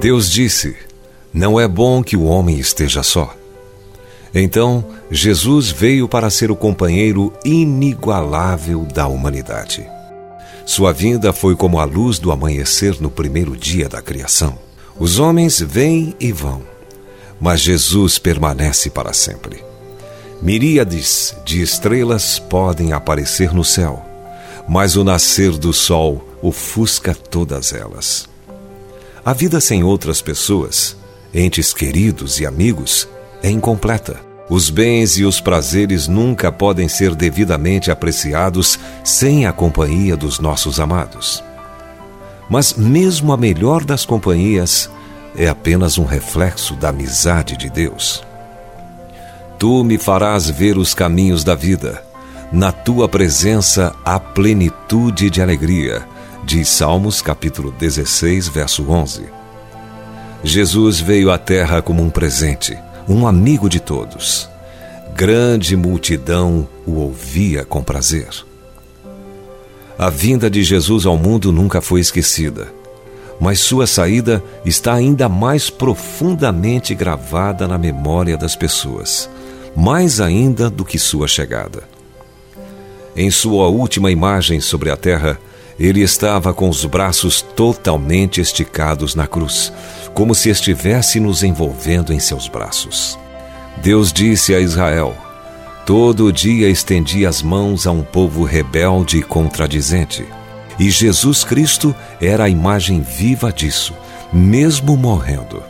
Deus disse: Não é bom que o homem esteja só. Então, Jesus veio para ser o companheiro inigualável da humanidade. Sua vinda foi como a luz do amanhecer no primeiro dia da criação. Os homens vêm e vão, mas Jesus permanece para sempre. Miríades de estrelas podem aparecer no céu, mas o nascer do sol ofusca todas elas. A vida sem outras pessoas, entes queridos e amigos, é incompleta. Os bens e os prazeres nunca podem ser devidamente apreciados sem a companhia dos nossos amados. Mas, mesmo a melhor das companhias é apenas um reflexo da amizade de Deus. Tu me farás ver os caminhos da vida. Na tua presença há plenitude de alegria, diz Salmos capítulo 16, verso 11. Jesus veio à terra como um presente um amigo de todos. Grande multidão o ouvia com prazer. A vinda de Jesus ao mundo nunca foi esquecida, mas sua saída está ainda mais profundamente gravada na memória das pessoas, mais ainda do que sua chegada. Em sua última imagem sobre a terra, ele estava com os braços totalmente esticados na cruz, como se estivesse nos envolvendo em seus braços. Deus disse a Israel: Todo dia estendi as mãos a um povo rebelde e contradizente. E Jesus Cristo era a imagem viva disso, mesmo morrendo.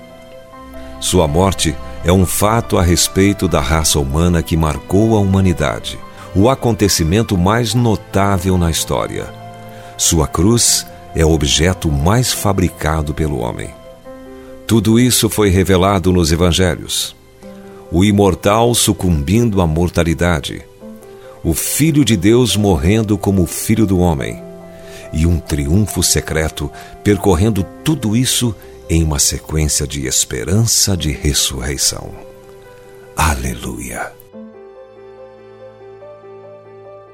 Sua morte é um fato a respeito da raça humana que marcou a humanidade, o acontecimento mais notável na história. Sua cruz é o objeto mais fabricado pelo homem. Tudo isso foi revelado nos evangelhos. O imortal sucumbindo à mortalidade, o Filho de Deus morrendo como o Filho do Homem, e um triunfo secreto percorrendo tudo isso em uma sequência de esperança de ressurreição. Aleluia!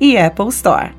e Apple Store.